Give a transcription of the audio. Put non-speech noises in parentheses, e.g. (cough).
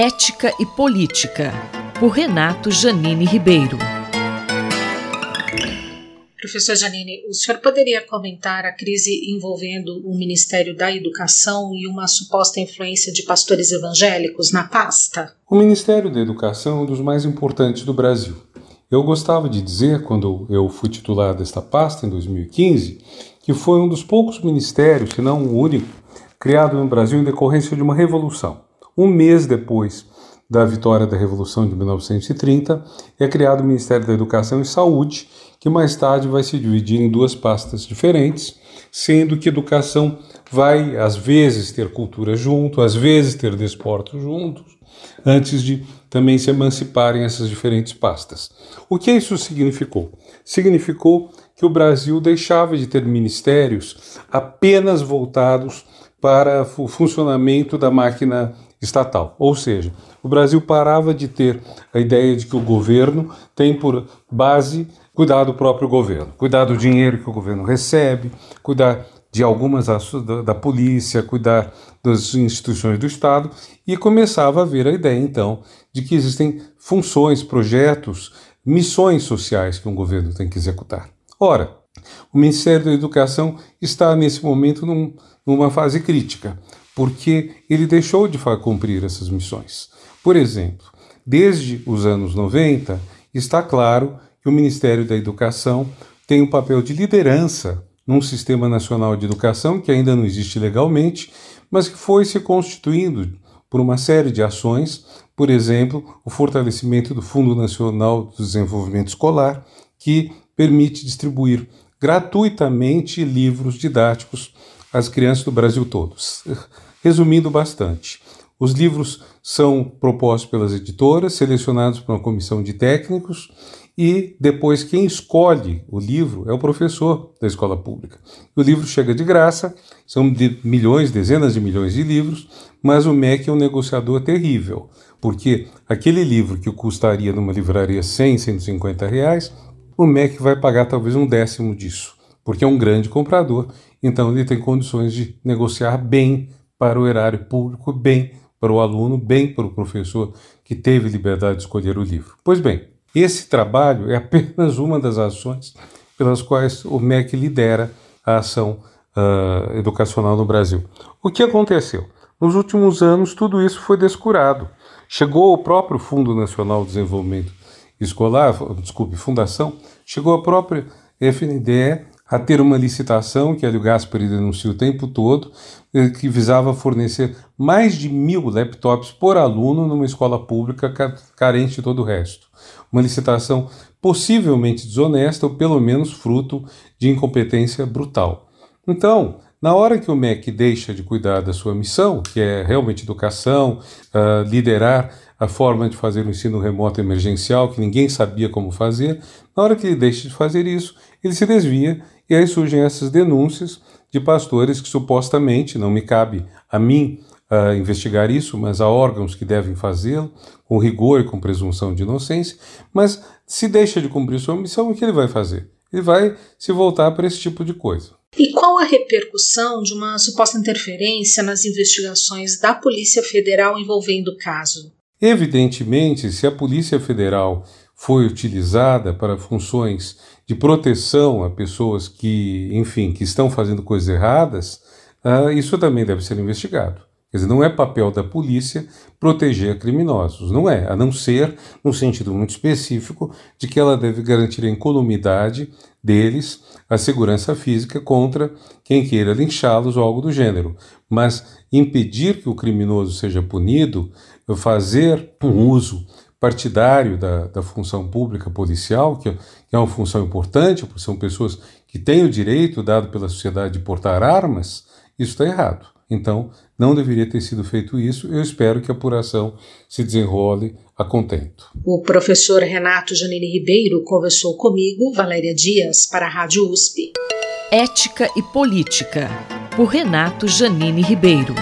Ética e Política, por Renato Janine Ribeiro. Professor Janine, o senhor poderia comentar a crise envolvendo o Ministério da Educação e uma suposta influência de pastores evangélicos na pasta? O Ministério da Educação é um dos mais importantes do Brasil. Eu gostava de dizer, quando eu fui titular desta pasta em 2015, que foi um dos poucos ministérios, se não o único, criado no Brasil em decorrência de uma revolução. Um mês depois da vitória da Revolução de 1930, é criado o Ministério da Educação e Saúde, que mais tarde vai se dividir em duas pastas diferentes, sendo que educação vai às vezes ter cultura junto, às vezes ter desporto juntos, antes de também se emanciparem essas diferentes pastas. O que isso significou? Significou que o Brasil deixava de ter ministérios apenas voltados para o funcionamento da máquina estatal. Ou seja, o Brasil parava de ter a ideia de que o governo tem por base cuidar do próprio governo, cuidar do dinheiro que o governo recebe, cuidar de algumas da, da polícia, cuidar das instituições do Estado e começava a haver a ideia então de que existem funções, projetos, missões sociais que um governo tem que executar. Ora, o Ministério da Educação está nesse momento num, numa fase crítica, porque ele deixou de cumprir essas missões. Por exemplo, desde os anos 90, está claro que o Ministério da Educação tem um papel de liderança num sistema nacional de educação que ainda não existe legalmente, mas que foi se constituindo por uma série de ações, por exemplo, o fortalecimento do Fundo Nacional do Desenvolvimento Escolar, que permite distribuir gratuitamente livros didáticos às crianças do Brasil todos. (laughs) Resumindo bastante, os livros são propostos pelas editoras, selecionados por uma comissão de técnicos e depois quem escolhe o livro é o professor da escola pública. O livro chega de graça, são de milhões, dezenas de milhões de livros, mas o MEC é um negociador terrível, porque aquele livro que custaria numa livraria 100, 150 reais, o MEC vai pagar talvez um décimo disso, porque é um grande comprador, então ele tem condições de negociar bem para o erário público, bem para o aluno, bem para o professor que teve liberdade de escolher o livro. Pois bem, esse trabalho é apenas uma das ações pelas quais o MEC lidera a ação uh, educacional no Brasil. O que aconteceu? Nos últimos anos, tudo isso foi descurado. Chegou o próprio Fundo Nacional de Desenvolvimento Escolar, desculpe, Fundação, chegou a própria FNDE a ter uma licitação, que o Gaspari denuncia o tempo todo, eh, que visava fornecer mais de mil laptops por aluno numa escola pública carente de todo o resto. Uma licitação possivelmente desonesta ou pelo menos fruto de incompetência brutal. Então, na hora que o MEC deixa de cuidar da sua missão, que é realmente educação, uh, liderar a forma de fazer o ensino remoto emergencial, que ninguém sabia como fazer, na hora que ele deixa de fazer isso, ele se desvia e aí surgem essas denúncias de pastores que supostamente, não me cabe a mim uh, investigar isso, mas há órgãos que devem fazê-lo, com rigor e com presunção de inocência, mas se deixa de cumprir sua missão, o que ele vai fazer? Ele vai se voltar para esse tipo de coisa. E qual a repercussão de uma suposta interferência nas investigações da Polícia Federal envolvendo o caso? Evidentemente, se a Polícia Federal foi utilizada para funções de proteção a pessoas que, enfim, que estão fazendo coisas erradas, uh, isso também deve ser investigado. Quer dizer, não é papel da polícia proteger criminosos, não é, a não ser, no sentido muito específico, de que ela deve garantir a incolumidade deles, a segurança física contra quem queira linchá-los ou algo do gênero. Mas impedir que o criminoso seja punido, fazer um uso partidário da, da função pública policial, que, que é uma função importante, porque são pessoas que têm o direito dado pela sociedade de portar armas, isso está errado. Então, não deveria ter sido feito isso. Eu espero que a apuração se desenrole a contento. O professor Renato Janine Ribeiro conversou comigo, Valéria Dias, para a Rádio USP. Ética e Política, por Renato Janine Ribeiro.